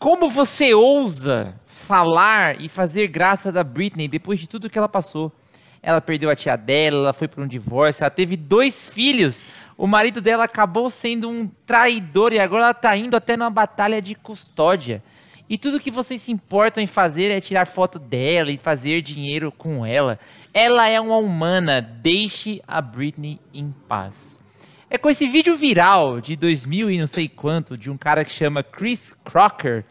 Como você ousa falar e fazer graça da Britney depois de tudo que ela passou? Ela perdeu a tia dela, ela foi para um divórcio, ela teve dois filhos. O marido dela acabou sendo um traidor e agora ela está indo até numa batalha de custódia. E tudo que vocês se importam em fazer é tirar foto dela e fazer dinheiro com ela. Ela é uma humana, deixe a Britney em paz. É com esse vídeo viral de 2000 e não sei quanto, de um cara que chama Chris Crocker,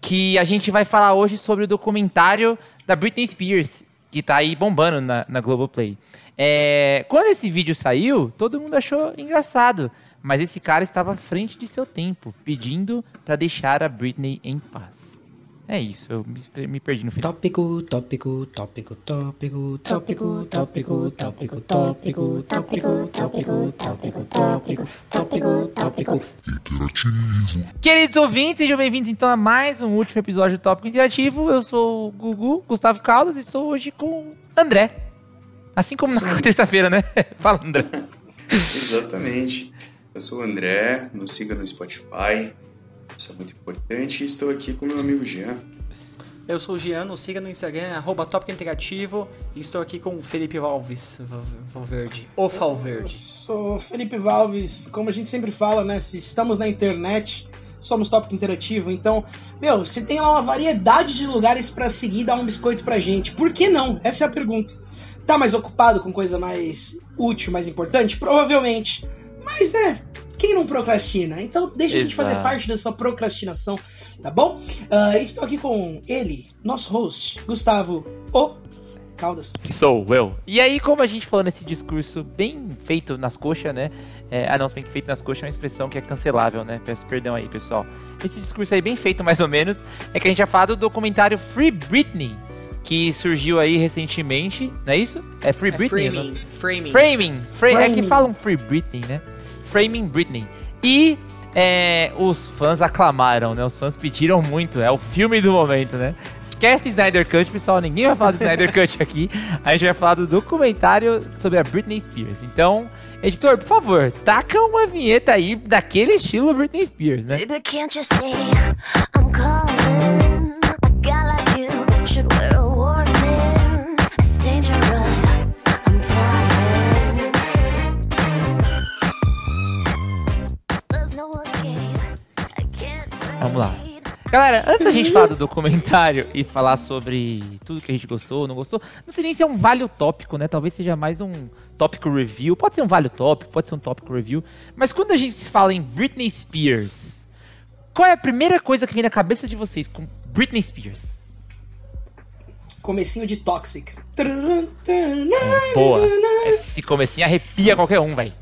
que a gente vai falar hoje sobre o documentário da Britney Spears, que tá aí bombando na, na Globoplay. É, quando esse vídeo saiu, todo mundo achou engraçado, mas esse cara estava à frente de seu tempo, pedindo para deixar a Britney em paz. É isso, eu me, me perdi no final. Tópico, tópico, tópico, tópico, tópico, tópico, tópico, tópico, tópico, tópico, tópico, tópico, tópico, tópico. Queridos ouvintes, sejam bem-vindos então a mais um último episódio do Tópico Interativo. Eu sou o Gugu, Gustavo Caldas, e estou hoje com André. Assim como na terça-feira, né? Fala, André. Exatamente. Eu sou o André, nos siga no Spotify, isso é muito importante. Estou aqui com meu amigo Jean. Eu sou o Jean, nos siga no Instagram, arroba Tópico Interativo, e estou aqui com o Felipe Valves, Valverde, o Falverde. Eu sou Felipe Valves, como a gente sempre fala, né, se estamos na internet, somos Tópico Interativo, então, meu, você tem lá uma variedade de lugares para seguir e dar um biscoito pra gente, por que não? Essa é a pergunta. Tá mais ocupado com coisa mais útil, mais importante? Provavelmente. Mas, né, quem não procrastina? Então deixa Exato. a gente fazer parte da sua procrastinação, tá bom? Uh, estou aqui com ele, nosso host, Gustavo O. Caldas. Sou eu. E aí, como a gente falou nesse discurso bem feito nas coxas, né? É, ah, não, bem feito nas coxas é uma expressão que é cancelável, né? Peço perdão aí, pessoal. Esse discurso aí, bem feito mais ou menos, é que a gente já falado do documentário Free Britney, que surgiu aí recentemente, não é isso? É Free é Britney? Framing. Framing. Framing. Framing. Framing. É que falam Free Britney, né? Framing Britney. E é, os fãs aclamaram, né? Os fãs pediram muito, é o filme do momento, né? Esquece Snyder Cut, pessoal, ninguém vai falar do Snyder Cut aqui. A gente vai falar do documentário sobre a Britney Spears. Então, editor, por favor, taca uma vinheta aí daquele estilo Britney Spears, né? Baby, can't you see I'm calling? A guy like you should wear Vamos lá. Galera, antes da gente falar do documentário e falar sobre tudo que a gente gostou ou não gostou, não sei nem se é um vale tópico, né? Talvez seja mais um tópico review. Pode ser um vale tópico, pode ser um tópico review. Mas quando a gente fala em Britney Spears, qual é a primeira coisa que vem na cabeça de vocês com Britney Spears? Comecinho de Toxic. Boa. Esse comecinho arrepia qualquer um, velho.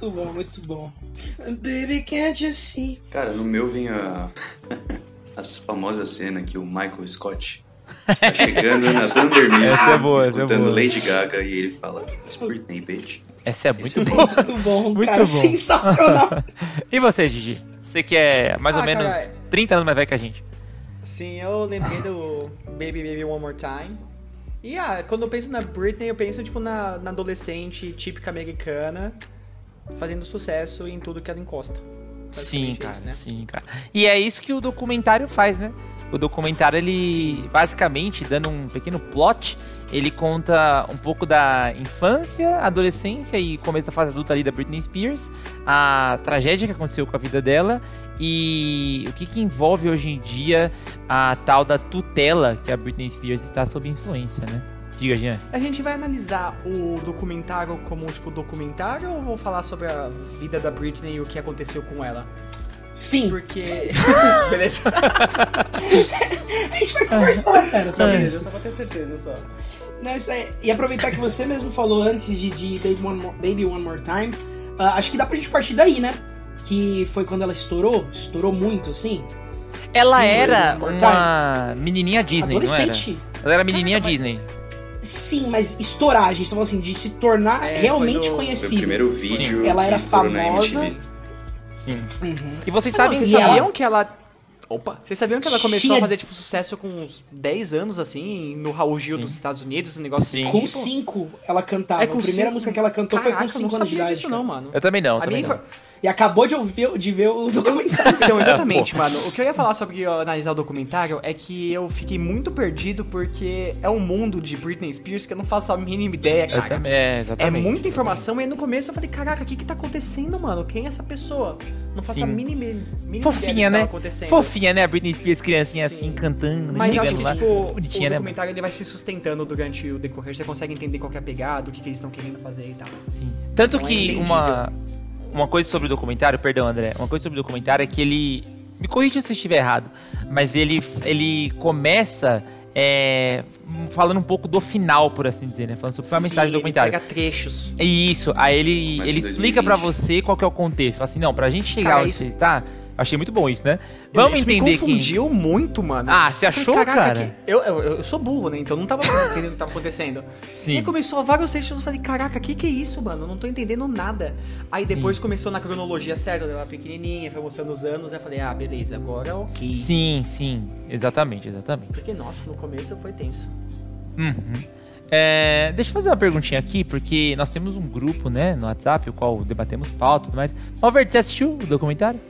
Muito bom, muito bom. Baby, can't you see? Cara, no meu vem a. a famosa cena que o Michael Scott está chegando na Thunder Mill, essa é boa, escutando é boa. Lady Gaga e ele fala: It's Britney, bitch. Essa é muito boa. Muito bom, muito cara, bom. sensacional. e você, Gigi? Você que é mais ah, ou menos cara, 30 anos mais velho que a gente. Sim, eu lembrei do Baby Baby One More Time. E ah, quando eu penso na Britney, eu penso tipo na, na adolescente típica americana fazendo sucesso em tudo que ela encosta. Sim, cara, isso, né? sim, cara. E é isso que o documentário faz, né? O documentário, ele, sim. basicamente, dando um pequeno plot, ele conta um pouco da infância, adolescência e começo da fase adulta ali da Britney Spears, a tragédia que aconteceu com a vida dela e o que, que envolve hoje em dia a tal da tutela que a Britney Spears está sob influência, né? Diga, Jean. A gente vai analisar o documentário como, tipo, documentário ou vou falar sobre a vida da Britney e o que aconteceu com ela? Sim. Porque. beleza. a gente vai conversar, cara. Só beleza, só pra ter certeza só. Não, isso é... E aproveitar que você mesmo falou antes de, de Baby, One More, Baby One More Time, uh, acho que dá pra gente partir daí, né? Que foi quando ela estourou, estourou muito, assim. Ela Sim, era uma menininha Disney, não era? Ela era menininha Caramba, Disney. Sim, mas estourar, a gente tá falando assim, de se tornar é, realmente conhecida. O primeiro vídeo. Sim. Ela era famosa. Sim. Uhum. E vocês sabem não, vocês sabiam ela... que ela. Opa! Vocês sabiam que ela começou a fazer, tipo, sucesso com uns 10 anos, assim, no Raul Gil Sim. dos Estados Unidos, um negócio Sim. assim? Com 5 ela cantava. É com a primeira cinco? música que ela cantou Caraca, foi com 5 anos de idade. Disso, não, mano. Eu também não, a também minha, não. E acabou de, ouvir, de ver o documentário. Então, exatamente, mano. O que eu ia falar sobre eu analisar o documentário é que eu fiquei muito perdido porque é um mundo de Britney Spears que eu não faço a mínima ideia, Eu cara. também, é, É exatamente. muita informação e aí no começo eu falei, caraca, o que que tá acontecendo, mano? Quem é essa pessoa? Não faço a Sim. mínima, mínima ideia do Fofinha, que né? acontecendo. Fofinha, né? A Britney Spears criancinha Sim. assim, cantando, Mas eu acho que, lá. tipo, Bonitinha, o né? documentário ele vai se sustentando durante o decorrer, você consegue entender qual que é a pegada, o que, que eles estão querendo fazer e tal. Sim. Tanto Então é que entendível. uma, uma coisa sobre o documentário, perdão, André, uma coisa sobre o documentário é que ele. Me corrija se eu estiver errado, mas ele, ele começa é, falando um pouco do final, por assim dizer, né? Falando sobre a Sim, mensagem do ele documentário. pega trechos. Isso, aí ele, ele explica pra 2020. você qual que é o contexto. Fala assim, não, pra gente chegar Cara, onde isso- você está, achei muito bom isso, né? Vamos Isso entender me que... confundiu muito, mano. Ah, você falei, achou, "Caraca, cara?" que- Eu, eu, eu sou burro, né? Então não tava entendendo o que tava acontecendo. Sim. E aí começou vários trechos, eu falei, caraca, o que que é isso, mano? Eu não tô entendendo nada. Aí depois começou na cronologia certa, dela pequenininha, foi mostrando os anos, aí eu falei, ah, beleza, agora ok. Sim, sim, exatamente, exatamente. Porque, nossa, no começo foi tenso. Uhum. É, deixa eu fazer uma perguntinha aqui, porque nós temos um grupo, né, no WhatsApp, o qual debatemos pauta e tudo mais. Albert, você assistiu o documentário?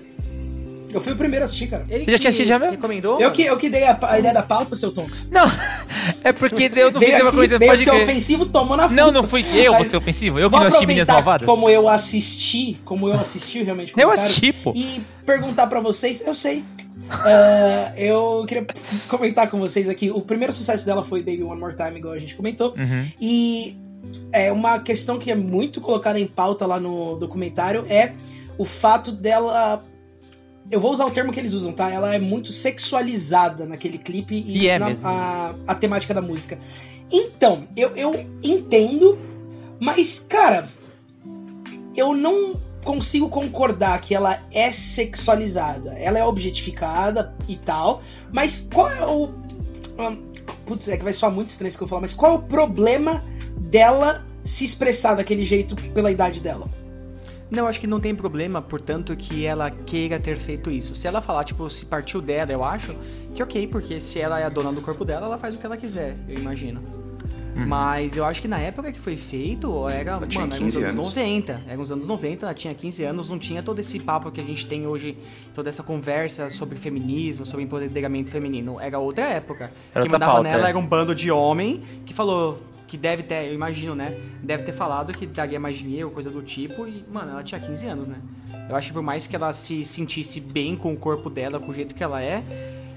Eu fui o primeiro a assistir, cara. Ele Você já tinha assistido já mesmo? Recomendou? Eu mano? que, eu que dei a, a ideia da pauta, seu tonto. Não, é porque eu não fiz uma coisa, veio pode ser crer. ofensivo, tomou na Não, fuça. não fui eu, você ofensivo. Eu que não assisti Meninas Malvadas. como eu assisti, como eu assisti realmente o Eu assisti, pô. E perguntar pra vocês, eu sei. Ah, eu queria comentar com vocês aqui. O primeiro sucesso dela foi Baby One More Time, igual a gente comentou. Uhum. E é uma questão que é muito colocada em pauta lá no documentário é o fato dela. Eu vou usar o termo que eles usam, tá? Ela é muito sexualizada naquele clipe e, E é na- a, a temática da música. Então, eu, eu entendo, mas, cara, eu não consigo concordar que ela é sexualizada. Ela é objetificada e tal, mas qual é o. ah, Putz, é que vai soar muito estranho isso que eu vou falar, mas qual é o problema dela se expressar daquele jeito pela idade dela? Não, acho que não tem problema, portanto, que ela queira ter feito isso. Se ela falar, tipo, se partiu dela, eu acho que ok, porque se ela é a dona do corpo dela, ela faz o que ela quiser, eu imagino. Uhum. Mas eu acho que na época que foi feito, era, Ela mano, era 15 anos anos. 90. Era uns anos 90, ela tinha 15 anos, não tinha todo esse papo que a gente tem hoje, toda essa conversa sobre feminismo, sobre empoderamento feminino. Era outra época. Era Quem outra mandava pauta, nela é. era um bando de homem que falou que deve ter, eu imagino, né? Deve ter falado que daria mais dinheiro, coisa do tipo, e, mano, ela tinha 15 anos, né? Eu acho que por mais que ela se sentisse bem com o corpo dela, com o jeito que ela é,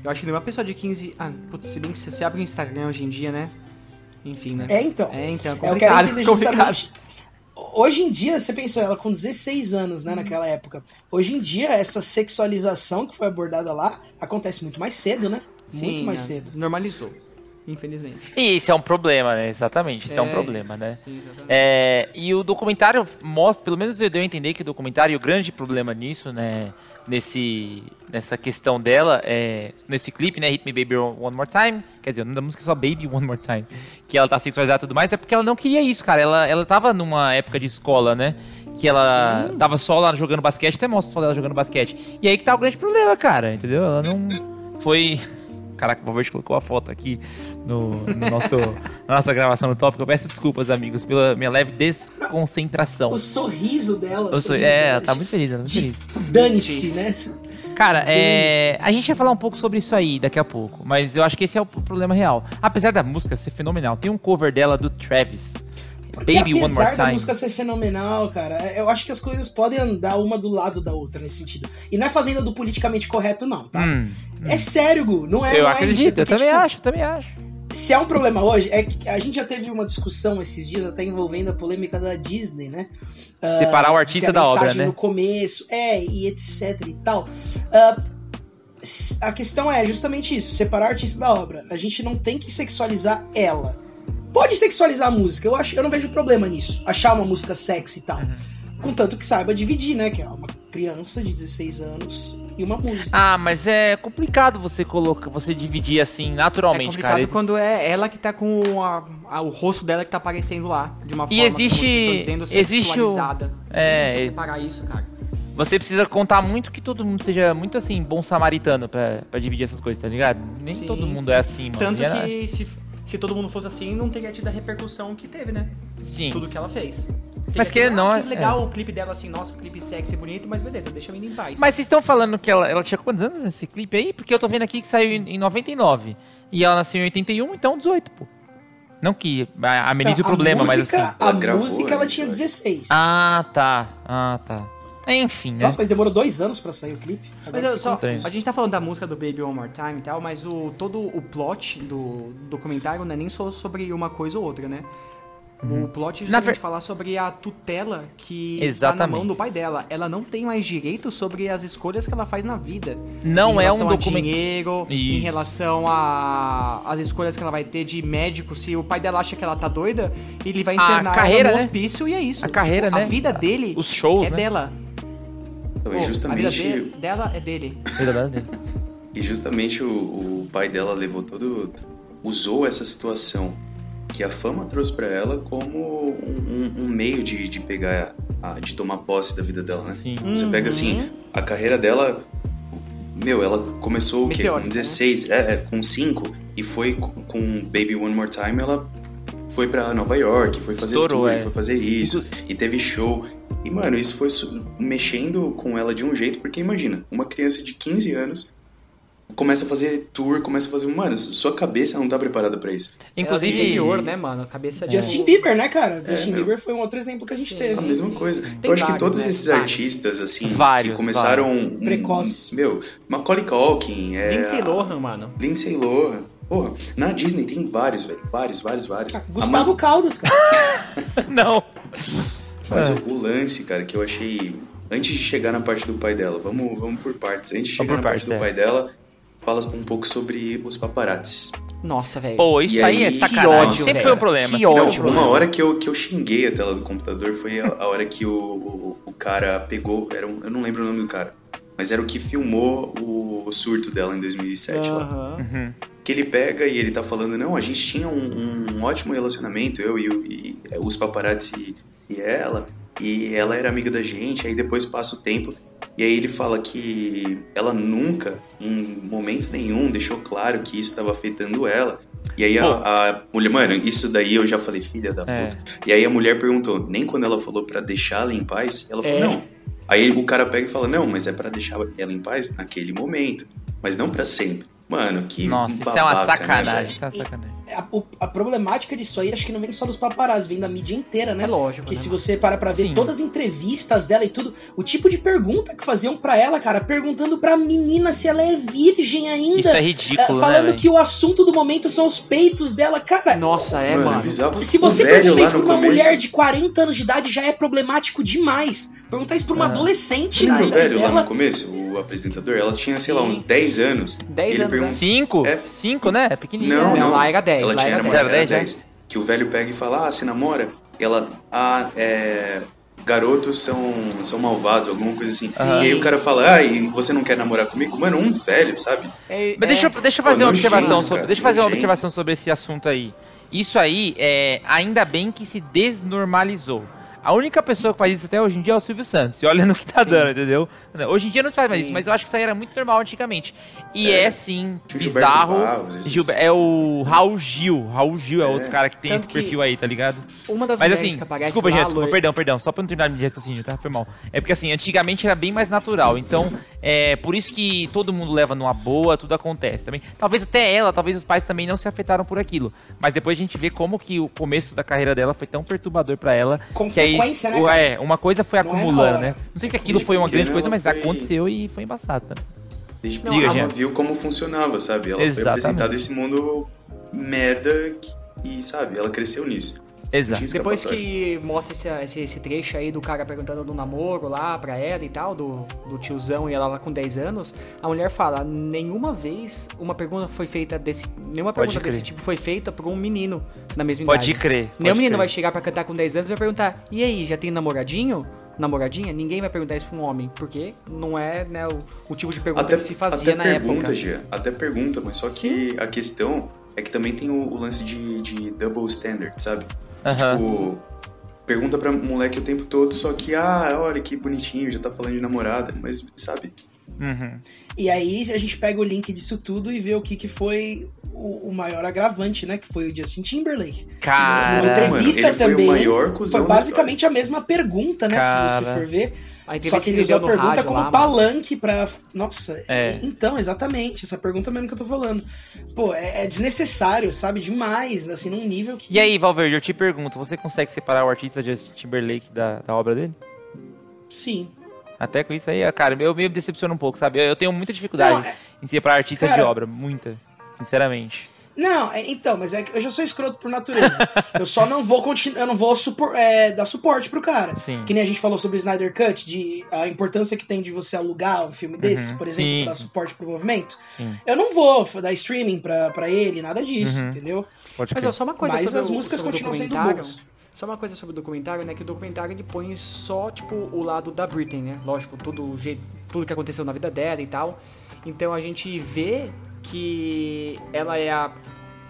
eu acho que nenhuma pessoa de 15. Ah, putz, se bem que você abre o Instagram hoje em dia, né? Enfim, né? É, então. É, então, é complicado, entender complicado. Hoje em dia, você pensou ela com 16 anos, né, naquela época. Hoje em dia, essa sexualização que foi abordada lá acontece muito mais cedo, né? muito Sim, mais é, cedo. Normalizou, infelizmente. E isso é um problema, né? Exatamente, isso é, um problema, né? Sim. É, e o documentário mostra, pelo menos eu dei a entender que o documentário, o grande problema nisso, né, nesse, nessa questão dela, é, nesse clipe, né, Hit Me Baby One More Time, quer dizer, o nome da música é só Baby One More Time, que ela tá sexualizada e tudo mais, é porque ela não queria isso, cara, ela, ela tava numa época de escola, né, que ela Sim. tava só lá jogando basquete, até mostra só dela jogando basquete, e aí que tá o grande problema, cara, entendeu? Ela não foi... Caraca, o Robert colocou a foto aqui no, no nosso, na nossa gravação no tópico. Eu peço desculpas, amigos, pela minha leve desconcentração. O sorriso dela. o sorriso é, ela tá muito feliz, ela tá muito feliz. Dane-se, né? Cara, é, a gente vai falar um pouco sobre isso aí daqui a pouco, mas eu acho que esse é o problema real. Apesar da música ser fenomenal, tem um cover dela do Travis. Porque Baby One apesar More da Time. música ser fenomenal, cara, eu acho que as coisas podem andar uma do lado da outra nesse sentido. E não é fazenda do politicamente correto, não, tá? Hum, É sério, Gu. Não é, eu não é acredito, isso. eu também tipo, acho, eu também acho. Se há um problema hoje, é que a gente já teve uma discussão esses dias, até envolvendo a polêmica da Disney, né? Ah, Separar o artista a da obra, né? no começo, é, e etc e tal. S- a questão é justamente isso, separar o artista da obra. A gente não tem que sexualizar ela. Pode sexualizar a música, eu, acho, eu não vejo problema nisso. Achar uma música sexy e tal. Uhum. Contanto que saiba dividir, né? Que é uma criança de 16 anos e uma música. Ah, mas é complicado você colocar, você dividir assim É naturalmente, complicado cara. quando é ela que tá com a- a- o rosto dela que tá aparecendo lá, de uma E forma, existe- como vocês estão dizendo, existe o- sexualizada. É, Não precisa e- separar isso, cara. Você precisa contar muito que todo mundo seja muito assim, bom samaritano pra, pra dividir essas coisas, tá ligado? Nem Sim, todo mundo sim. é assim, mano. Tanto E que se, se todo mundo fosse assim, não teria tido a repercussão que teve, né? Sim. Tudo que ela fez. Mas assim, que ah, não é- que legal o clipe dela assim, nossa, clipe sexy, bonito, mas beleza, deixa a menina em paz. Mas vocês estão falando que ela, ela tinha quantos anos nesse clipe aí? Porque eu tô vendo aqui que saiu em em 99. E ela nasceu em 81, então 18, pô. Não que a- amenize o problema, mas música, assim. A Ela gravou música ela tinha eu acho. 16. Ah, tá. Ah, tá. Enfim, né? Nossa, mas demorou dois anos pra sair o clipe. Mas eu só, a gente tá falando da música do Baby One More Time e tal, mas o, todo o plot do documentário não é nem só sobre uma coisa ou outra, né? O plot é Uhum. Justamente ver- falar sobre a tutela que tá na Exatamente. mão do pai dela. Ela não tem mais direito sobre as escolhas que ela faz na vida. Não em é um relação a documento. dinheiro, em Isso. relação a as escolhas que ela vai ter de médico. Se o pai dela acha que ela tá doida, ele vai A internar carreira, ela no né? hospício e é isso. A carreira, Tipo, né? A vida dele Os shows, é né? dela. Então, Pô, e A vida justamente, de- dela é dele. Verdade. e justamente o, o pai dela levou todo. usou essa situação que a fama trouxe pra ela como um, um- meio de, de pegar. a- de tomar posse da vida dela, né? Sim. Você pega assim, Uhum. a carreira dela. Meu, ela começou o quê? Com né? 16, é, é, com 5, e foi com, com Baby One More Time, ela foi pra Nova York, foi fazer Estourou, tour, é. foi fazer isso, e teve show. E, mano, isso foi mexendo com ela de um jeito, porque imagina, uma criança de 15 anos começa a fazer tour, começa a fazer. Mano, sua cabeça não tá preparada pra isso. Inclusive. interior, né, mano? A cabeça de Justin Bieber, né, cara? É, Justin meu. Bieber foi um outro exemplo que a gente Sim. teve. A mesma sim. coisa. Tem Eu acho que vários, todos né? esses Vários. artistas, assim, Vários, que começaram. um- Precoce. Meu, Macaulay Culkin, é, Lindsay Lohan, mano. Lindsay Lohan. Porra, na Disney tem vários, velho. Vários, vários, vários. Ah, Gustavo Caldas, cara. Não. Mas É. o, lance, cara, que eu achei. Antes de chegar na parte do pai dela, vamos, vamos por partes. Antes de Vamos chegar na parte partes, do é. pai dela, fala um pouco sobre os paparazzis. Nossa, velho. Pô, isso E aí, aí- é sacanagem. Que ódio, Sempre velho. foi um problema. Que assim, Não, ódio, uma mano. hora que eu, que eu xinguei a tela do computador foi a, a hora que o, o, o cara pegou. Era um, eu não lembro o nome do cara. Mas era o que filmou o, o surto dela em 2007 lá. Aham. Uhum. Que ele pega e ele tá falando, não, a gente tinha um, um ótimo relacionamento, eu e, o- e os paparazzi e ela, e ela era amiga da gente, aí depois passa o tempo, e aí ele fala que ela nunca, em momento nenhum, deixou claro que isso estava afetando ela. E aí a, a mulher, mano, isso daí eu já falei, filha da É. puta. E aí a mulher perguntou, nem quando ela falou pra deixá-la em paz, ela falou, É. não. Aí o cara pega e fala, não, mas é pra deixar ela em paz naquele momento, mas não pra sempre. Mano, que Nossa, isso é babaca, uma né, sacanagem. velho? isso é uma sacanagem. A, a problemática disso aí, acho que não vem só dos paparazzi, vem da mídia inteira, né? É lógico. Porque né, se mano? você para pra ver Sim. todas as entrevistas dela e tudo, o tipo de pergunta que faziam pra ela, cara, perguntando pra menina se ela é virgem ainda. Isso é é, ridículo, né, falando velho? que o assunto do momento são os peitos dela, cara. Nossa, é, Mano, mano. bizarro. Se você perguntar lá isso pra uma começo- mulher de 40 anos de idade já é problemático demais. Perguntar isso pra uma Ah. adolescente o idade velho lá dela. no começo, o apresentador? Ela tinha, sei lá, Sim. uns 10 anos. 10 Ele anos, né? Cinco? É. Cinco, né? É pequenininho. Não, né? Não, não. lá era 10, Ela lá tinha era 10. era Era 10. Que o velho pega e fala, ah, você namora? E ela, ah, é... Garotos são, são malvados, alguma coisa assim. Sim. E aí o cara fala, ah, e você não quer namorar comigo? Mano, um velho, sabe? É- Mas deixa, é- eu- deixa eu Pô, fazer uma nojento, observação cara, sobre, deixa eu fazer uma observação sobre esse assunto aí. Isso aí, é, ainda bem que se desnormalizou. A única pessoa que faz isso até hoje em dia é o Silvio Santos. E olha no que tá Sim. dando, entendeu? Hoje em dia não se faz mais Sim. isso, mas eu acho que isso aí era muito normal antigamente. E é, É. sim, bizarro. Barros, Gilber- é o Raul Gil. Raul Gil é, É. outro cara que tem Tanto esse perfil aí, tá ligado? Uma das Mas assim, que aparece desculpa, gente, desculpa, perdão, perdão, só pra não terminar de raciocínio, tá? Foi mal. É porque assim, antigamente era bem mais natural, então é por isso que todo mundo leva numa boa, tudo acontece também. Talvez até ela, talvez os pais também não se afetaram por aquilo, mas depois a gente vê como que o começo da carreira dela foi tão perturbador pra ela. que aí, Consequência, né, cara? É, uma coisa foi Não é acumulando, hora. né? Não sei se aquilo foi uma grande coisa, mas foi- aconteceu e foi embaçado, tá? Desde a- ela viu como funcionava, sabe? Ela Exatamente. foi apresentada esse mundo merda que- e, sabe, ela cresceu nisso. Exato. Depois que mostra esse, esse, esse trecho aí do cara perguntando do namoro lá pra ela e tal, do, do tiozão e ela lá com 10 anos, a mulher fala, nenhuma vez uma pergunta foi feita desse. Nenhuma Pode pergunta desse crer. tipo foi feita por um menino na mesma Pode idade. crer. Nenhum pode menino crer. vai chegar pra cantar com 10 anos e vai perguntar, e aí, já tem namoradinho? Namoradinha? Ninguém vai perguntar isso pra um homem, porque não é né, o, o tipo de pergunta Até, que se fazia até na pergunta, época. Gia, até pergunta, mas só que a questão é que também tem o, o lance de, de double standard, sabe? Aham. Tipo, pergunta pra moleque o tempo todo, só que, ah, olha que bonitinho, já tá falando de namorada, mas, sabe? Uhum. E aí a gente pega o link disso tudo e vê o que, que foi o, o maior agravante, né? Que foi o Justin Timberlake. Cara, Numa entrevista mano, ele foi o também, maior cuzão Foi da basicamente a mesma pergunta, né? Cara. Se você for ver. Só que ele deu usou a pergunta rádio como lá, palanque pra. Nossa, É. então, exatamente. Essa pergunta mesmo que eu tô falando. Pô, é, é desnecessário, sabe? Demais, assim, num nível que. E aí, Valverde, eu te pergunto, você consegue separar o artista Justin Timberlake da, da obra dele? Sim. Até com isso aí, cara, eu me decepciono um pouco, sabe? Eu, eu tenho muita dificuldade Não, é- em separar artista de Cara- obra, muita, sinceramente. Não, é- então, mas é que eu já sou escroto por natureza. eu só não vou continuar, eu não vou supor- é, dar suporte pro cara. Sim. Que nem a gente falou sobre o Snyder Cut, de a importância que tem de você alugar um filme desses, Uhum, por exemplo, sim, dar suporte pro movimento. Sim. Eu não vou dar streaming pra, pra ele, nada disso, Uhum. entendeu? Pode Mas ó, só uma coisa Mas sobre as o- músicas sobre continuam sendo documentário. boas. Só uma coisa sobre o documentário, né? Que o documentário ele põe só, tipo, o lado da Britney, né? Lógico, tudo, o jeito, tudo que aconteceu na vida dela e tal. Então a gente vê que ela é a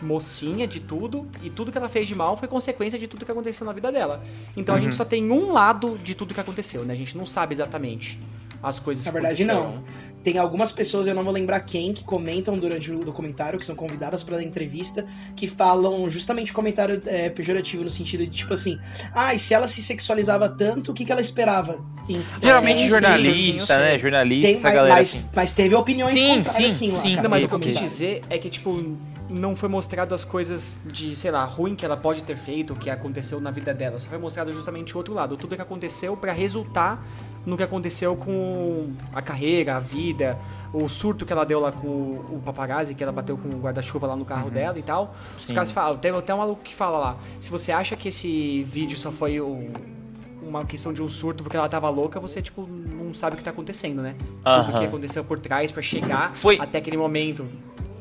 mocinha de tudo e tudo que ela fez de mal foi consequência de tudo que aconteceu na vida dela. Então a Uhum. gente só tem um lado de tudo que aconteceu, né? A gente não sabe exatamente as coisas Na verdade, não. Tem algumas pessoas, eu não vou lembrar quem, que comentam durante o documentário, que são convidadas para dar entrevista, que falam justamente comentário é, pejorativo no sentido de tipo assim: ah, e se ela se sexualizava tanto, o que, que ela esperava? Em- Geralmente jornalista, sim, né? Jornalista, Tem, essa mas, galera mas, assim. mas teve opiniões Sim, contrárias sim, sim, lá. sim. cara, Não, mas o que eu quis dizer é que, tipo, não foi mostrado as coisas de, sei lá, ruim que ela pode ter feito, o que aconteceu na vida dela. Só foi mostrado justamente o outro lado, tudo que aconteceu pra resultar no que aconteceu com a carreira, a vida, o surto que ela deu lá com o, o paparazzi, que ela bateu com o guarda-chuva lá no carro dela e tal. Os Sim. caras falam, tem até um maluco que fala lá, se você acha que esse vídeo só foi o- uma questão de um surto porque ela tava louca, você, tipo, não sabe o que tá acontecendo, né? Tudo Aham. que aconteceu por trás pra chegar Foi- até aquele momento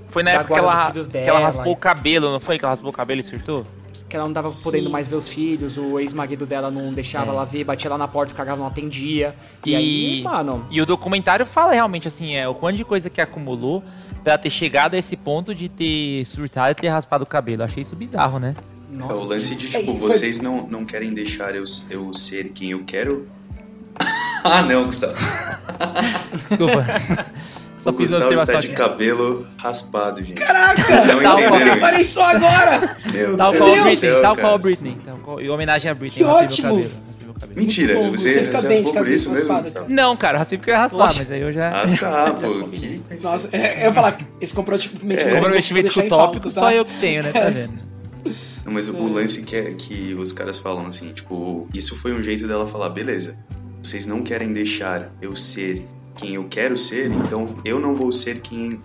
Foi na época que ela, que ela raspou e- o cabelo, não foi? Que ela raspou o cabelo e surtou? Que ela não tava podendo mais ver os filhos, o ex-marido dela não deixava É. ela ver, batia lá na porta, o cara não atendia. E, E- aí, mano, E o documentário fala realmente assim, é o quanto de coisa que acumulou pra ter chegado a esse ponto de ter surtado e ter raspado o cabelo. Achei isso bizarro, né? nossa, É o lance de, É, tipo, foi- vocês não, não querem deixar eu, eu ser quem eu quero? ah, não, Gustavo. Desculpa. Só O fiz Gustavo está observação de cabelo raspado, gente. Caraca, Vocês não Tal qual- entenderam reparei isso. só agora! Meu Tal Deus qual Britney, céu, tal cara. qual Britney. Tal qual- em homenagem a Britney. Que ótimo! Mentira, bom, você, você raspou por isso mesmo, Gustavo? Não, cara, eu raspei porque eu ia raspar, Oxe. mas aí eu já. Ah, tá, já pô. Que. Nossa, é, eu ia falar, esse comprometimento, É. Comprometimento com o tópico falta, só tá? eu que tenho, né? Tá vendo? Não, mas o, o lance que, é, que os caras falam assim, tipo, isso foi um jeito dela falar, beleza, vocês não querem deixar eu ser quem eu quero ser, então eu não vou ser quem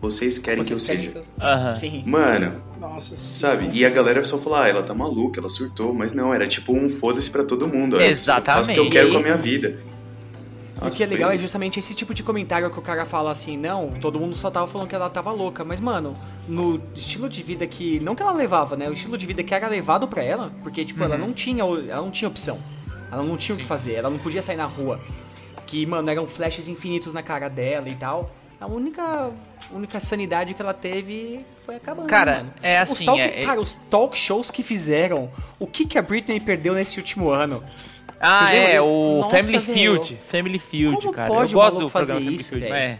vocês querem que eu Vocês seja. querem que eu- Aham. Sim. Mano, Nossa, sim. sabe? E a galera só falou, ah, ela tá maluca, ela surtou, mas não, era tipo um foda-se pra todo mundo. Eu faço o que eu Exatamente. quero com a minha vida. O Nossa, que é legal foi- é justamente esse tipo de comentário que o cara fala assim, não, todo mundo só tava falando que ela tava louca, mas mano, no estilo de vida que não que ela levava, né, o estilo de vida que era levado pra ela, porque tipo, ela não tinha, ela não tinha opção. Ela não tinha o que fazer, ela não podia sair na rua. Que, mano, eram flashes infinitos na cara dela e tal. A única única sanidade que ela teve foi acabando. Cara, mano. é Os assim, talk- é- é- Cara, os talk shows que fizeram, o que, que a Britney perdeu nesse último ano? Ah, é, disso? o Nossa, Family velho. Field. Family Field, Como cara. pode eu gosto do programa fazer Family isso, Field. velho? É.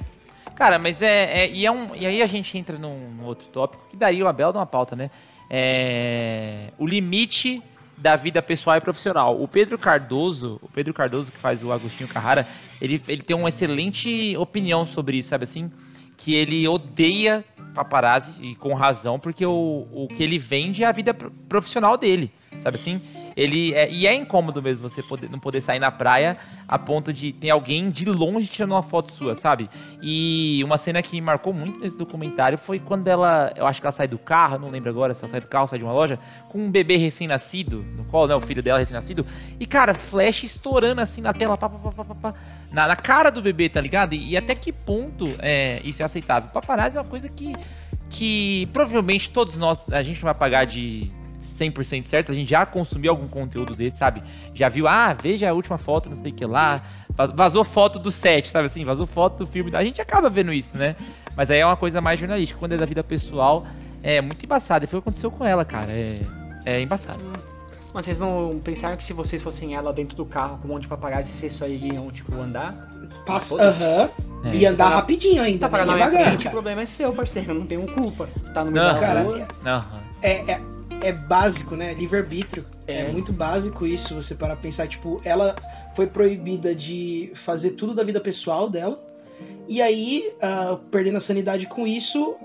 Cara, mas é, é- e, é um, e aí a gente entra num, num outro tópico que daria uma bela de uma pauta, né? É, o limite da vida pessoal e profissional. O Pedro Cardoso, o Pedro Cardoso que faz o Agostinho Carrara, ele, ele tem uma excelente opinião sobre isso, sabe assim? Que ele odeia paparazzi e com razão, porque o, o que ele vende é a vida pro- profissional dele, sabe assim? Ele é, e é incômodo mesmo você poder, não poder sair na praia a ponto de ter alguém de longe tirando uma foto sua, sabe? E uma cena que me marcou muito nesse documentário foi quando ela, eu acho que ela sai do carro, não lembro agora se ela sai do carro, sai de uma loja, com um bebê recém-nascido, no colo, né? O filho dela recém-nascido. E, cara, flash estourando assim na tela, pá, pá, pá, pá, na, na cara do bebê, tá ligado? E, e até que ponto é, isso é aceitável? Paparazzi é uma coisa que, que provavelmente todos nós, a gente não vai pagar de 100% certo, a gente já consumiu algum conteúdo desse, sabe? Já viu, ah, veja a última foto, não sei o que lá, vaz- vazou foto do set, sabe assim? Vazou foto do filme, a gente acaba vendo isso, né? Mas aí é uma coisa mais jornalística, quando é da vida pessoal, é muito embaçado, e foi o que aconteceu com ela, cara, é, é embaçado. Mas vocês não pensaram que se vocês fossem ela dentro do carro com um monte de paparazzi, vocês só iriam, tipo, andar? Passa, aham. É. E andar Tá- rapidinho ainda, Tá né? na minha frente, o problema é seu, parceiro. Eu não tenho culpa. Tá no meio Não, da cara, rua. Aham. é, é, é básico, né? Livre-arbítrio. É. É. muito básico isso, você para pensar, tipo, ela foi proibida de fazer tudo da vida pessoal dela. E aí, ah, perdendo a sanidade com isso,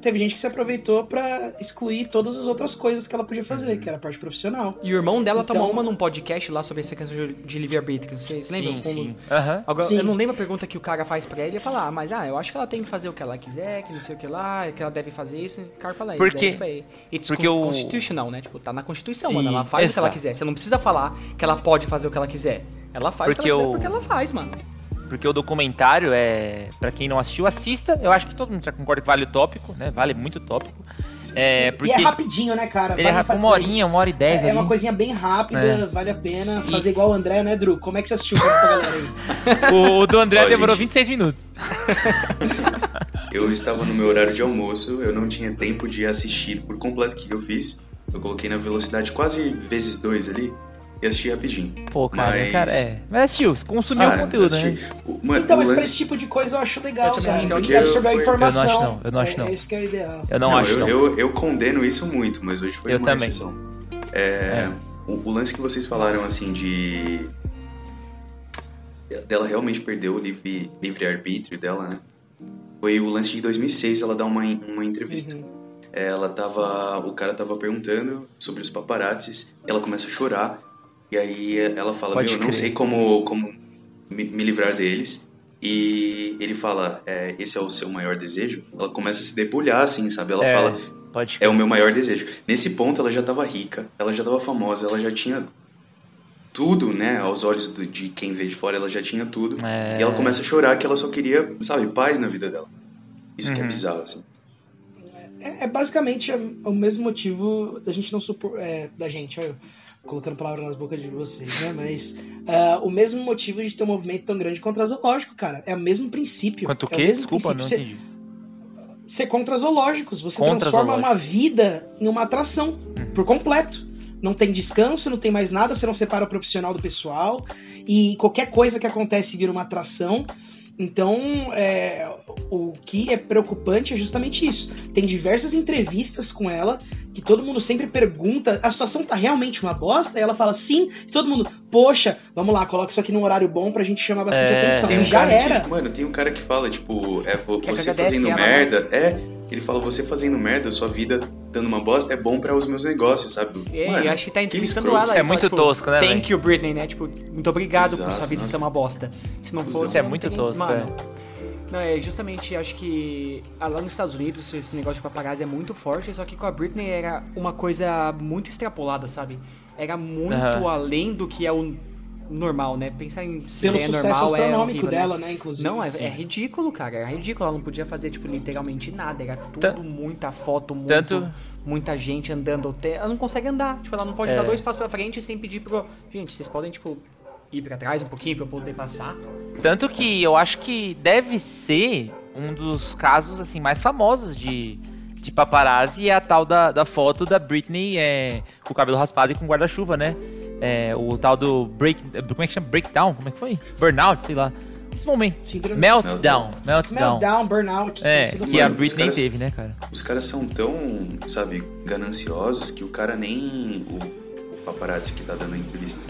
teve gente que se aproveitou pra excluir todas as outras coisas que ela podia fazer, que era a parte profissional. E o irmão dela Então- tomou uma num podcast lá sobre essa questão de- livre-arbítrio. Vocês Sim, lembram? Como- sim. Aham. Agora, Sim. eu não lembro a pergunta que o cara faz pra ele. Ele fala, ah, mas ah, eu acho que ela tem que fazer o que ela quiser, que não sei o que lá, que ela deve fazer isso. O cara fala, Por isso quê? daí, tipo, é, it's Porque con- o- constitutional, né? Tipo, tá na Constituição, E- mano. Ela faz o que ela exato. quiser. Você não precisa falar que ela pode fazer o que ela quiser. Ela faz Porque o que ela quiser o- porque ela faz, mano. Porque o documentário é. Pra quem não assistiu, assista. Eu acho que todo mundo já concorda que vale o tópico, né? Vale muito o tópico. É, porque E é rapidinho, né, cara? ele é Vale rápido, enfatizar uma horinha, uma hora e dez É, é uma coisinha bem rápida, É. vale a pena E- fazer igual o André, né, Drew? Como é que você assistiu pra galera aí? O, o do André Ó, demorou gente. 26 minutos. Eu estava no meu horário de almoço, eu não tinha tempo de assistir por completo o que eu fiz. Eu coloquei na velocidade quase vezes dois ali e assisti rapidinho. Pô, cara, Mas- cara, é. Mas assistiu, consumiu Ah, o conteúdo, assisti. né? O- Então, o mas pra lance- esse tipo de coisa eu acho legal, Eu cara. acho que Tem é que absorver a eu- informação. eu não acho não, eu não acho é, não. É esse que é o ideal. Eu não, Não, acho, eu, não. Eu, eu condeno isso muito, mas hoje foi Eu uma também. exceção. É, O, o lance que vocês falaram, assim, de... Dela realmente perder o livre- livre-arbítrio dela, né? Foi o lance de 2006, ela dá uma, uma entrevista. Uhum. Ela tava... O cara tava perguntando sobre os paparazzis, ela começa a chorar, e aí ela fala, Pode meu, eu não crer. sei como, como me, me livrar deles. E ele fala, é, esse é o seu maior desejo? Ela começa a se debulhar, assim, sabe? Ela É, fala, Pode é o meu maior desejo. Nesse ponto, ela já tava rica, ela já tava famosa, ela já tinha tudo, né? Aos olhos do- de quem vê de fora, ela já tinha tudo. É. E ela começa a chorar que ela só queria, sabe, paz na vida dela. Isso que é Uhum. bizarro, assim. É, é basicamente o mesmo motivo da gente não supor. é, da gente, olha, colocando palavras nas bocas de vocês, né? Mas ah, o mesmo motivo de ter um movimento tão grande contra zoológico, cara. É o mesmo princípio. Quanto o é mesmo Desculpa, não princípio. entendi. Ser, ser contra zoológicos. Você Contra transforma zoológico. uma vida em uma atração Uhum. por completo. Não tem descanso, não tem mais nada, você não separa o profissional do pessoal. E qualquer coisa que acontece vira uma atração. Então, é, o que é preocupante é justamente isso. Tem diversas entrevistas com ela que todo mundo sempre pergunta: a situação tá realmente uma bosta? E ela fala sim, e todo mundo, poxa, vamos lá, coloca isso aqui num horário bom pra gente chamar bastante É. atenção. Tem E um já era. Que, mano, tem um cara que fala, tipo, é, você fazendo ela, né? merda. É, ele fala, você fazendo merda, sua vida dando uma bosta, é bom pra os meus negócios, sabe? E Mano, eu acho que tá entrevistando ela. É muito tipo, tosco, né, Thank you, Britney, né? Tipo, muito obrigado por Exato, sua vida ser uma bosta. Se não fosse. Isso é muito teria- tosco, Mano, Não, é justamente, acho que ah, lá nos Estados Unidos esse negócio de paparazzi é muito forte, só que com a Britney era uma coisa muito extrapolada, sabe? Era muito Aham. além do que é o normal, né? Pensar em Pelo é sucesso normal é horrível, dela, né? né, inclusive. Não, é, é ridículo, cara. Era ridículo. Ela não podia fazer, tipo, literalmente nada. Era tudo muita foto, muito, Tanto- muita gente andando. Até... Ela não consegue andar. Tipo, ela não pode É. dar dois passos pra frente sem pedir pro. Gente, vocês podem, tipo, ir pra trás um pouquinho pra eu poder passar? Tanto que eu acho que deve ser um dos casos assim mais famosos de, de paparazzi é a tal da, da foto da Britney é, com o cabelo raspado e com guarda-chuva, né? É, o tal do break. Como é que chama? Breakdown? Como é que foi? Burnout, sei lá. Esse momento. Síndrome- Meltdown. Meltdown. Meltdown, burnout. É, tudo que a Mano, Britney caras- teve, né, cara? Os caras são tão, sabe, gananciosos que o cara nem. O, o paparazzi que tá dando a entrevista.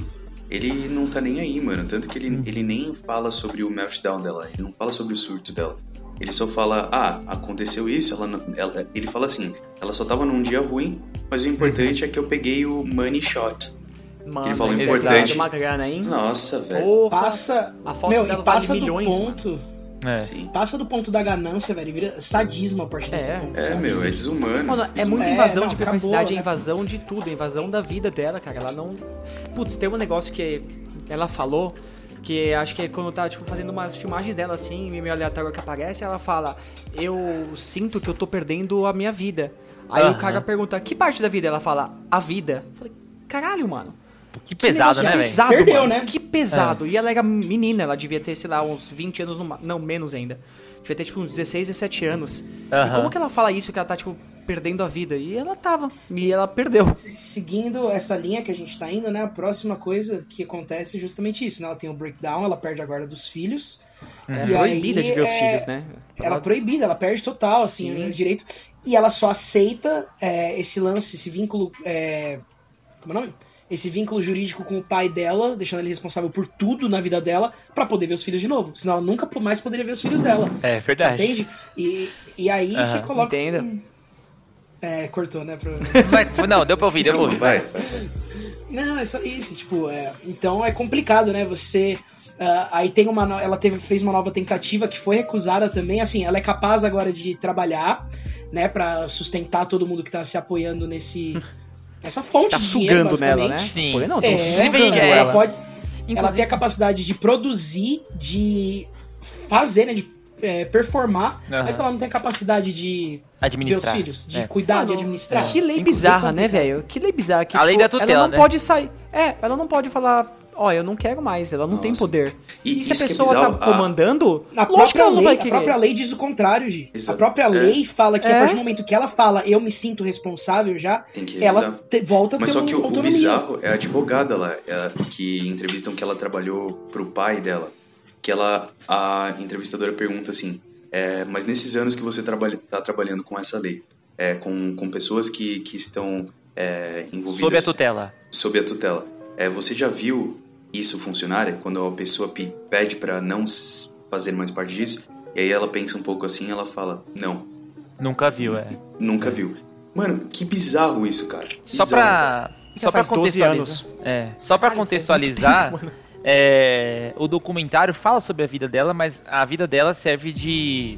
Ele não tá nem aí, mano. Tanto que ele, Hum. ele nem fala sobre o meltdown dela. Ele não fala sobre o surto dela. Ele só fala, ah, aconteceu isso. Ela, não- ela- ele fala assim, ela só tava num dia ruim, mas o importante é que eu peguei o money shot. Mano, Ele falou é importante. uma grana, hein? Nossa, velho. Passa. a foto Meu, dela passa vale do milhões, ponto. É. Sim. Passa do ponto da ganância, velho. e Vira sadismo a partir desse É. ponto. É, meu, é desumano. Mano, é desumano. muita É, invasão não, de privacidade, é invasão de tudo, é invasão da vida dela, cara. Ela não. Putz, tem um negócio que ela falou que acho que é quando tá, tipo, fazendo umas filmagens dela assim, meio aleatório que aparece, ela fala: Eu sinto que eu tô perdendo a minha vida. Aí Aham. o cara pergunta: Que parte da vida? Ela fala: A vida. Eu falei: Caralho, mano. Que pesado, negócio né, velho? pesado, Perdeu, mano. né? Que pesado. E ela era menina, ela devia ter, sei lá, uns 20 anos, no não, menos ainda. Devia ter, tipo, uns 16, 17 anos. E como que ela fala isso, que ela tá, tipo, perdendo a vida. E ela tava. E ela perdeu. Seguindo essa linha que a gente tá indo, né? A próxima coisa que acontece é justamente isso, né? Ela tem o breakdown, ela perde a guarda dos filhos. É E proibida de ver os é, filhos, né? Ela é proibida, ela perde total, assim, Sim. o direito. E ela só aceita é, esse lance, esse vínculo. É, como é o nome? Esse vínculo jurídico com o pai dela, deixando ele responsável por tudo na vida dela, pra poder ver os filhos de novo. Senão ela nunca mais poderia ver os filhos dela. É verdade. Entende? E, e aí você coloca. entenda. um- É, cortou, né? Pro... Mas, não, deu pra ouvir, deu pra ouvir. vai. Não, é só isso, tipo, é, então é complicado, né? Você ah, aí tem uma, ela teve fez uma nova tentativa que foi recusada também, assim, ela é capaz agora de trabalhar, né, Pra sustentar todo mundo que tá se apoiando nesse essa fonte Tá de dinheiro, sugando nela, né? Sim. Pô, não, É, sugando é, ela ela. pode, ela tem a capacidade de produzir, de fazer, né, de é, performar, Aham. mas ela não tem a capacidade de ver os Administrar. filhos, de É. cuidar, de administrar. Que lei Inclusive, bizarra, né, complicado. velho? Que lei bizarra. Que, A lei tipo, da tutela, ela não né? pode sair. É, ela não pode falar, ó, eu não quero mais, ela não tem Nossa. poder. E E, se a é pessoa bizarro, tá a- comandando, A lógico que própria, ela não lei, vai a querer. própria lei diz o contrário, Gi. Exato. A própria É. lei fala que É. a partir do momento que ela fala eu me sinto responsável já, Tem que ela te- volta a Mas só que o, o bizarro é a advogada lá, é a- que entrevistam que ela trabalhou pro pai dela. Que ela, a entrevistadora pergunta assim, é, mas nesses anos que você trabalha, tá trabalhando com essa lei, é, com, com pessoas que, que estão é, envolvidas... Sob a tutela. sob a tutela. É, você já viu isso funcionar? É Quando a pessoa pe- pede pra não fazer mais parte disso, e aí ela pensa um pouco assim, ela fala, não, Nunca viu, é. nunca viu. Mano, que bizarro isso, cara. Só Bizarro. Só pra faz 12 contextualizar. anos. É, só faz contextualizar, tempo, é, o documentário fala sobre a vida dela, mas a vida dela serve de,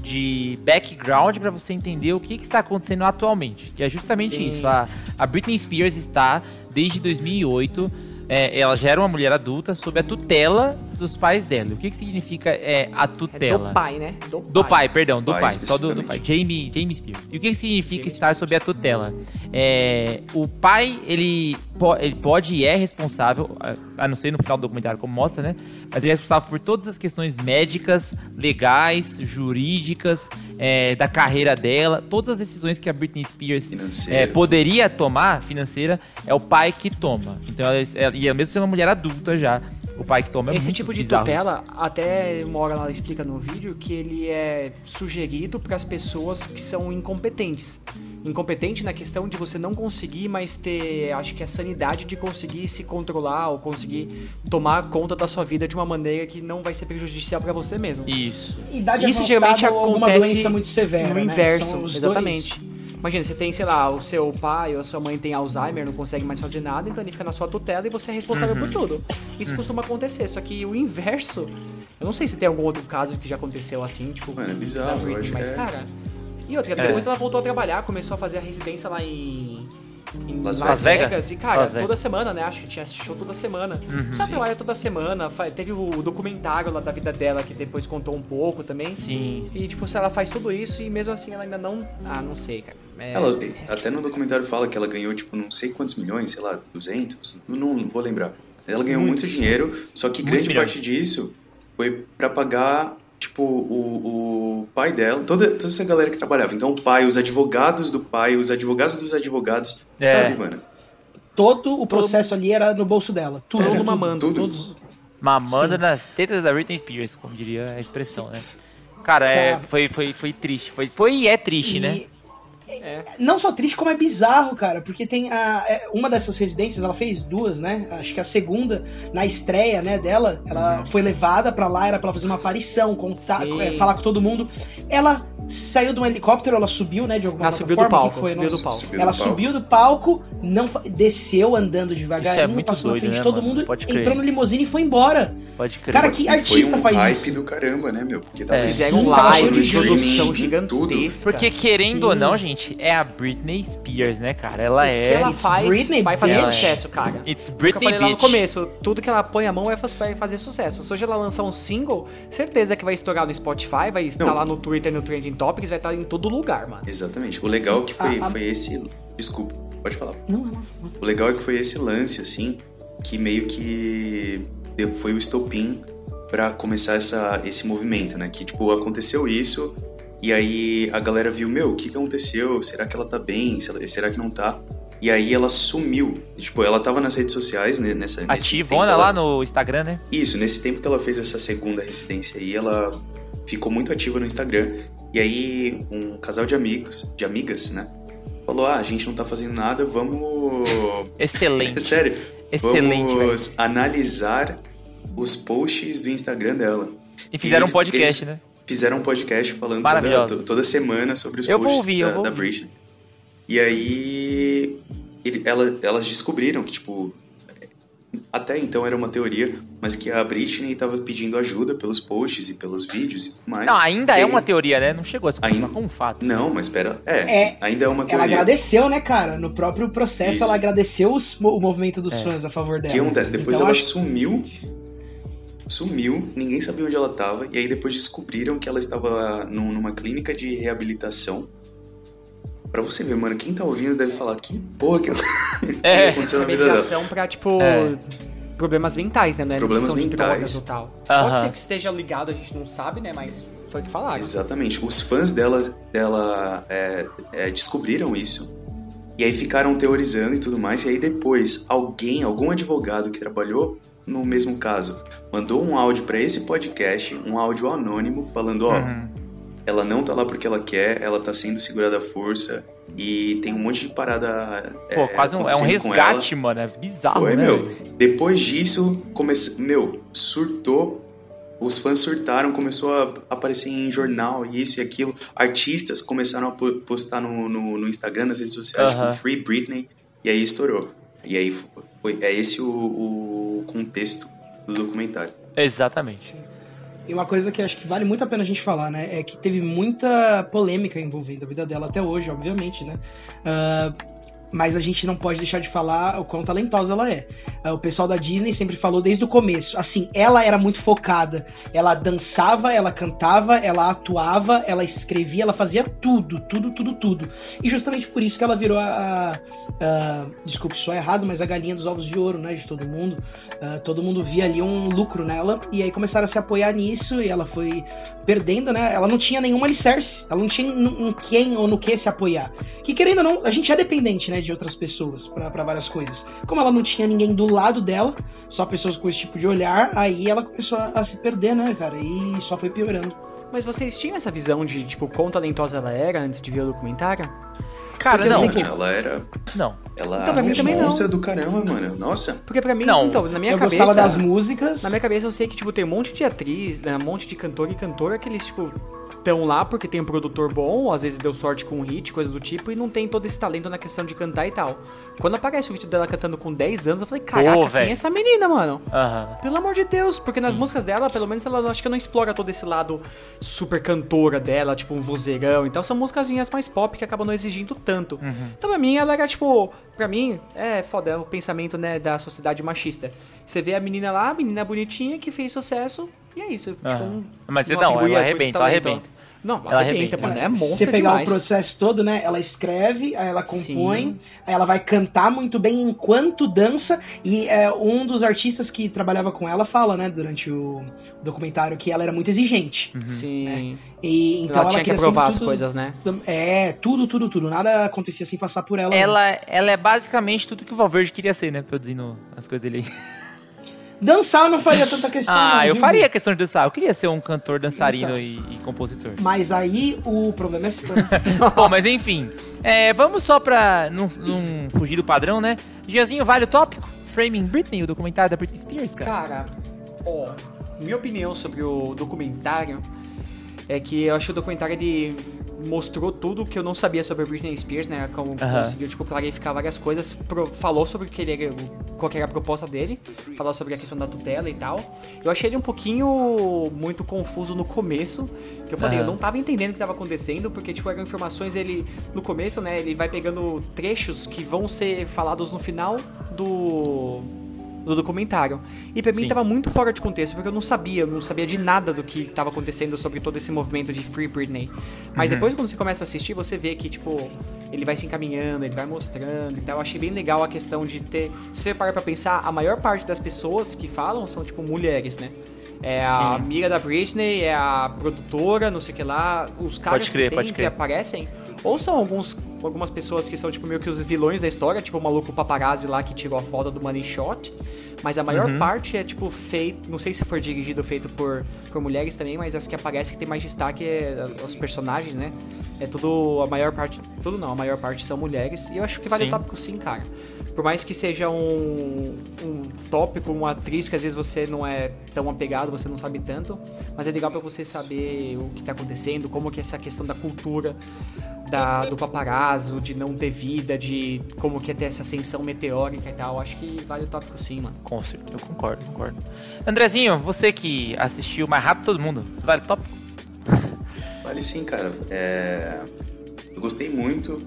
de background pra você entender o que, que está acontecendo atualmente. Que é justamente Sim. isso. A, a Britney Spears está, desde 2008, é, ela já era uma mulher adulta sob a tutela dos pais dela. O que, que significa é, a É tutela? do pai, né? Do pai. Do pai, perdão, do Pai, pai, só do, do pai. Jamie, Jamie Spears. E o que, que significa Jamie estar sob a tutela? É, o pai, ele, po- ele pode e é responsável, a- não ser no final do documentário como mostra, né? Mas ele é responsável por todas as questões médicas, legais, jurídicas, é, da carreira dela, todas as decisões que a Britney Spears é, poderia tomar, financeira, é o pai que toma. Então, ela, ela, e mesmo sendo uma mulher adulta já, o pai que toma é Esse muito tipo de bizarro tutela, até uma hora ela explica no vídeo que ele é sugerido para as pessoas que são incompetentes. Incompetente na questão de você não conseguir mais ter, acho que a sanidade de conseguir se controlar ou conseguir tomar conta da sua vida de uma maneira que não vai ser prejudicial para você mesmo. Isso. Idade Isso geralmente acontece doença muito severa, no né? inverso, São os exatamente. dois. Imagina, você tem, sei lá, o seu pai ou a sua mãe tem Alzheimer, não consegue mais fazer nada, então ele fica na sua tutela e você é responsável Uhum. por tudo. Isso costuma acontecer, só que o inverso, eu não sei se tem algum outro caso que já aconteceu assim, tipo, Mano, é bizarro, Britney, acho mas é. cara. E outra, depois ela voltou a trabalhar, começou a fazer a residência lá em. Em Las Las, Vegas. Vegas. E, cara, Las Vegas. toda semana, né? Acho que tinha show toda semana. Uhum. Ela trabalha toda semana. Teve o documentário lá da vida dela, que depois contou um pouco também. Sim. E, tipo, se ela faz tudo isso e mesmo assim ela ainda não. Ah, não sei, cara. É, Ela, até no documentário fala que ela ganhou, tipo, não sei quantos milhões, sei lá, 200? Não, não vou lembrar. Ela ganhou muito Muitos. dinheiro, só que grande milhões. parte disso foi pra pagar, tipo, o, o pai dela, toda, toda essa galera que trabalhava. Então, o pai, os advogados do pai, os advogados dos advogados, É. sabe, mano? Todo o processo ali era no bolso dela. Tudo, Todo tudo, mamando, tudo. Todos, Mamando Sim. nas tetas da Britney Spears, como diria a expressão, né? Cara, é, foi, foi, foi triste. Foi, foi e é triste, E- né? É. Não só triste, como é bizarro, cara, porque tem a, é, uma dessas residências, ela fez duas, né? Acho que a segunda, na estreia, né, dela, ela foi levada pra lá, era pra ela fazer uma aparição, contar, é, falar com todo mundo. Ela saiu de um helicóptero, ela subiu, né, de alguma Ela subiu do plataforma, palco, que foi, subiu nossa, do palco. Ela do palco. subiu do palco, não desceu andando devagarinho, Isso é muito passou na doido, frente de né, todo mano? mundo, Pode crer. entrou no limusine e foi embora. Pode crer. Cara, que E artista foi um faz hype isso? do caramba, né, meu? Porque tava É. Fizeram tava cheio live, de produção tudo. gigantesca. Porque querendo Sim. ou não, gente, é a Britney Spears, né, cara? Ela o que é. ela It's faz Britney vai fazer Bitch. sucesso, cara. It's Porque eu Britney falei lá no Bitch. começo, tudo que ela põe a mão vai fa- vai fazer sucesso. Se hoje ela lançar um single, certeza que vai estourar no Spotify, vai estar Não. lá no Twitter, no Trending Topics, vai estar em todo lugar, mano. Exatamente. O legal é que foi, A- a- foi esse... Desculpa, pode falar. Não, não, não. O legal é que foi esse lance, assim, que meio que deu- foi o estopim pra começar essa, esse movimento, né? Que, tipo, aconteceu isso E aí a galera viu, meu, o que, que aconteceu? Será que ela tá bem? Será que não tá? E aí ela sumiu. Tipo, ela tava nas redes sociais, né, nessa. Ativona lá no Instagram, né? Isso, nesse tempo que ela fez essa segunda residência aí, ela ficou muito ativa no Instagram. E aí, um casal de amigos, de amigas, né? Falou: ah, a gente não tá fazendo nada, vamos. Excelente. Sério, Excelente, velho. vamos analisar os posts do Instagram dela. E fizeram um eles- podcast, eles né? Fizeram um podcast falando toda, to- toda semana sobre os Eu posts ouvir, eu da, da. Britney. E aí, ele- ela- elas descobriram que, tipo, até então era uma teoria, mas que a Britney tava pedindo ajuda pelos posts e pelos vídeos e tudo mais. Não, ainda E é uma teoria, né? Não chegou a se Ainda- como um fato. Não, mas espera. É, É, ainda é uma Ela teoria. agradeceu, né, cara? No próprio processo, Isso. ela agradeceu os- o movimento dos É. fãs a favor O dela. que acontece? Depois Então, ela acho- sumiu. Sumiu, ninguém sabia onde ela tava, e aí depois descobriram que ela estava num- numa clínica de reabilitação. Pra você ver, mano, quem tá ouvindo deve falar que porra que, que É. aconteceu Uma na vida dela. pra, tipo, É. problemas mentais, né? Não é Problemas de mentais. drogas ou tal. Aham. Pode ser que esteja ligado, a gente não sabe, né? Mas foi o que falaram. Exatamente. Os fãs dela, dela é, é, descobriram isso. E aí ficaram teorizando e tudo mais. E aí depois, alguém, algum advogado que trabalhou no mesmo caso, mandou um áudio pra esse podcast, um áudio anônimo, falando, ó, Uhum. ela não tá lá porque ela quer, ela tá sendo segurada à força. E tem um monte de parada. Pô, é, quase um, é um resgate, mano. É bizarro, Foi, né? meu. Depois disso, comece... meu, surtou. Os fãs surtaram, começou a aparecer em jornal, isso e aquilo. Artistas começaram a po- postar no, no, no Instagram, nas redes sociais, Aham. tipo Free Britney, e aí estourou. E aí foi, é esse o, o contexto do documentário. Exatamente. E uma coisa que acho que vale muito a pena a gente falar, né? É que teve muita polêmica envolvendo a vida dela até hoje, obviamente, né? Ah, mas a gente não pode deixar de falar o quão talentosa ela é. Ah, o pessoal da Disney sempre falou desde o começo. Assim, ela era muito focada. Ela dançava, ela cantava, ela atuava, ela escrevia, ela fazia tudo, tudo, tudo, tudo. E justamente por isso que ela virou a. a- a- desculpe, só errado, mas a galinha dos ovos de ouro, né? De todo mundo. Ah, todo mundo via ali um lucro nela. E aí começaram a se apoiar nisso e ela foi perdendo, né? Ela não tinha nenhum alicerce. Ela não tinha em quem ou no que se apoiar. Que querendo ou não, a gente é dependente, né? De outras pessoas pra pra várias coisas. Como ela não tinha ninguém do lado dela, só pessoas com esse tipo de olhar, aí ela começou a, a se perder, né, cara? E só foi piorando. Mas vocês tinham essa visão de, tipo, quão talentosa ela era antes de ver o documentário? Cara, eu não. tipo, ela era. Não. Ela Então, pra mim também não. do caramba, mano. Nossa. Porque pra mim, Não. então, na minha eu cabeça... gostava das músicas. Na minha cabeça eu sei que, tipo, tem um monte de atriz, né, um monte de cantor e cantora que eles, tipo, estão lá porque tem um produtor bom, ou às vezes deu sorte com um hit, coisa do tipo, e não tem todo esse talento na questão de cantar e tal. Quando aparece o vídeo dela cantando com 10 anos, eu falei, caraca, quem velho. é essa menina, mano? Pelo amor de Deus, porque nas músicas dela, pelo menos ela acho que não explora todo esse lado super cantora dela, tipo um vozeirão. Então são musicazinhas mais pop que acabam não exigindo tanto. Então pra mim ela era tipo, pra mim é foda, é o pensamento né, da sociedade machista. Você vê a menina lá, a menina bonitinha que fez sucesso, e é isso. Tipo, Aham. um- Mas não não, ela arrebenta, ela arrebenta. Não, Ela arrebenta, arrebenta. mano. É Se monstro você pegar demais. o processo todo, né? Ela escreve, aí ela compõe, Sim. aí ela vai cantar muito bem enquanto dança. E é, um dos artistas que trabalhava com ela fala, né, durante o documentário, que ela era muito exigente. Sim. E então ela, ela, tinha que aprovar sempre as tudo- coisas, né? É, tudo, tudo, tudo. Nada acontecia sem passar por ela. Ela, antes. ela é basicamente tudo que o Valverde queria ser, né? Produzindo as coisas dele aí. Dançar eu não faria tanta questão. Ah, não, eu viu? faria questão de dançar. Eu queria ser um cantor, dançarino Então. e, e compositor. Mas aí o problema é seu. Bom, mas enfim. É, vamos só pra não, não fugir do padrão, né? Giazinho, vale o tópico? Framing Britney, o documentário da Britney Spears, cara. Cara, ó, minha opinião sobre o documentário é que eu acho que o documentário ele mostrou tudo que eu não sabia sobre Britney Spears, né? Como Aham. conseguiu tipo clarificar várias coisas, pro- falou sobre o que ele era, qual que era a proposta dele, falou sobre a questão da tutela e tal. Eu achei ele um pouquinho muito confuso no começo, que eu falei, Aham. eu não tava entendendo o que tava acontecendo, porque tipo eram informações ele no começo, né, ele vai pegando trechos que vão ser falados no final do do documentário. E pra mim Sim. tava muito fora de contexto, porque eu não sabia, eu não sabia de nada do que tava acontecendo sobre todo esse movimento de Free Britney. Mas Uhum. depois quando você começa a assistir, você vê que, tipo, ele vai se encaminhando, ele vai mostrando e tal. Eu achei bem legal a questão de ter. Se você parar pra pensar, a maior parte das pessoas que falam são, tipo, mulheres, né? É a Sim. amiga da Britney, é a produtora, não sei o que lá. Os caras crer, que, tem, que aparecem, ou são alguns, algumas pessoas que são, tipo, meio que os vilões da história, tipo o maluco paparazzi lá que tirou a foto do Money Shot. Mas a maior Uhum. parte é, tipo, feito. Não sei se for dirigido ou feito por, por mulheres também, mas as que aparecem que tem mais destaque é os personagens, né? É tudo. A maior parte. Tudo não, a maior parte são mulheres. E eu acho que vale Sim. o tópico sim, cara. Por mais que seja um, um tópico, uma atriz que às vezes você não é tão apegado, você não sabe tanto, mas é legal pra você saber o que tá acontecendo, como que é essa questão da cultura da, do paparazzo, de não ter vida, de como que é ter essa ascensão meteórica e tal. Acho que vale o tópico sim, mano. Com certeza, eu concordo, concordo. Andrezinho, você que assistiu mais rápido todo mundo, vale top? Vale sim, cara. É, Eu gostei muito.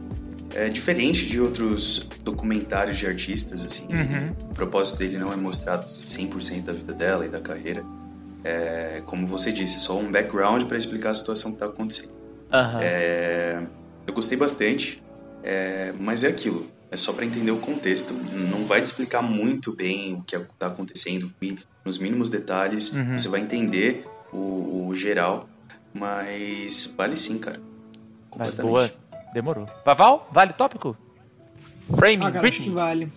É diferente de outros documentários de artistas, assim. Uhum. O propósito dele não é mostrar 100% da vida dela e da carreira. É, como você disse, é só um background para explicar a situação que tá acontecendo. Aham. É, eu gostei bastante, é, mas é aquilo. É só para entender o contexto. Não vai te explicar muito bem o que está acontecendo nos mínimos detalhes. Uhum. Você vai entender o, o geral, mas vale sim, cara. Mas Completamente. boa, demorou. Vaval, vale tópico? Frame, Ah, cara, acho que vale.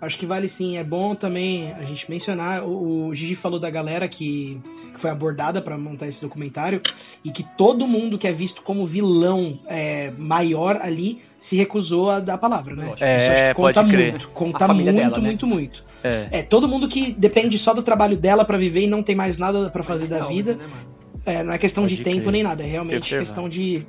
Acho que vale sim. É bom também a gente mencionar. O, o Gigi falou da galera que, que foi abordada pra montar esse documentário e que todo mundo que é visto como vilão é, maior ali se recusou a dar a palavra, né? É, Isso acho que conta pode crer. muito. Conta A família muito, dela, né? muito, muito. É. É, todo mundo que depende só do trabalho dela pra viver e não tem mais nada pra fazer da é vida. né? É, não é questão Pode de tempo crer. nem nada, é realmente questão de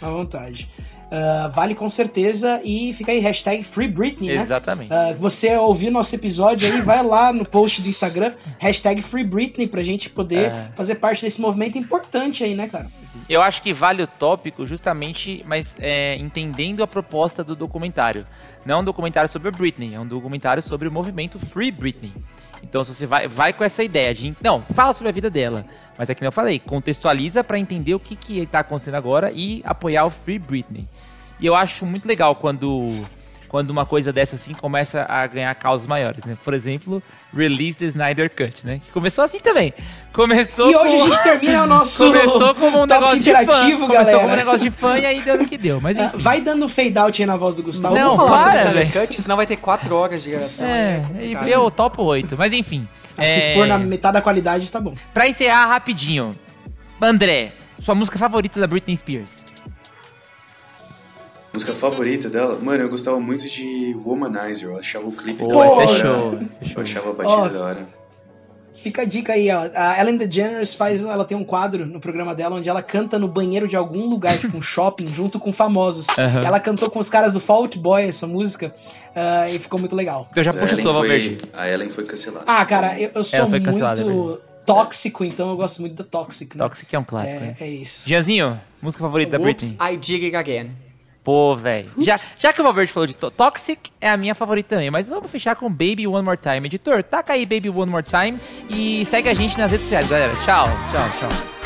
má vontade. Ah, vale com certeza e fica aí, hashtag Free Britney, né? Exatamente. Ah, você ouviu nosso episódio aí, vai lá no post do Instagram, hashtag Free Britney, pra gente poder É. fazer parte desse movimento importante aí, né, cara? Eu acho que vale o tópico justamente, mas é, entendendo a proposta do documentário. Não é um documentário sobre a Britney, é um documentário sobre o movimento Free Britney. Então, se você vai, vai com essa ideia de. Não, fala sobre a vida dela. Mas é que eu falei, contextualiza pra entender o que, que tá acontecendo agora e apoiar o Free Britney. E eu acho muito legal quando, quando uma coisa dessa assim começa a ganhar causas maiores, né? Por exemplo, Release the Snyder Cut, né? Que começou assim também. Começou e hoje com- a gente termina o nosso Começou como um negócio de fã. Começou galera. como um negócio de fã e aí deu no que deu. Mas Ah, enfim. Vai dando fade out aí na voz do Gustavo. Não, Vamos falar para, Snyder. Cut, senão vai ter 4 horas de gravação. É, aí e complicado. eu topo 8. Mas enfim. Ah, Se é, for na metade da qualidade, tá bom. Pra encerrar rapidinho. André, sua música favorita da Britney Spears? Música favorita dela? Mano, eu gostava muito de Womanizer. Eu achava o clipe Pô, da é hora. é Eu achava a batida Ó. da hora. Fica a dica aí, ó. A Ellen DeGeneres faz, ela tem um quadro no programa dela onde ela canta no banheiro de algum lugar, tipo um shopping, junto com famosos. Aham. Ela cantou com os caras do Fault Boy essa música ah, e ficou muito legal. Eu já a puxo Ellen sua, foi- Valverde. A Ellen foi cancelada. Ah, cara, eu, eu sou Ela foi cancelada, é muito tóxico, então eu gosto muito da Toxic, né? Toxic é um clássico, né? É, é isso. Gianzinho, música favorita da Whoops, Britney? I did it again. Pô, velho. Já, já que o Valverde falou de to Toxic, é a minha favorita também. Mas vamos fechar com Baby One More Time. Editor, taca aí Baby One More Time e segue a gente nas redes sociais, galera. Tchau, tchau, tchau.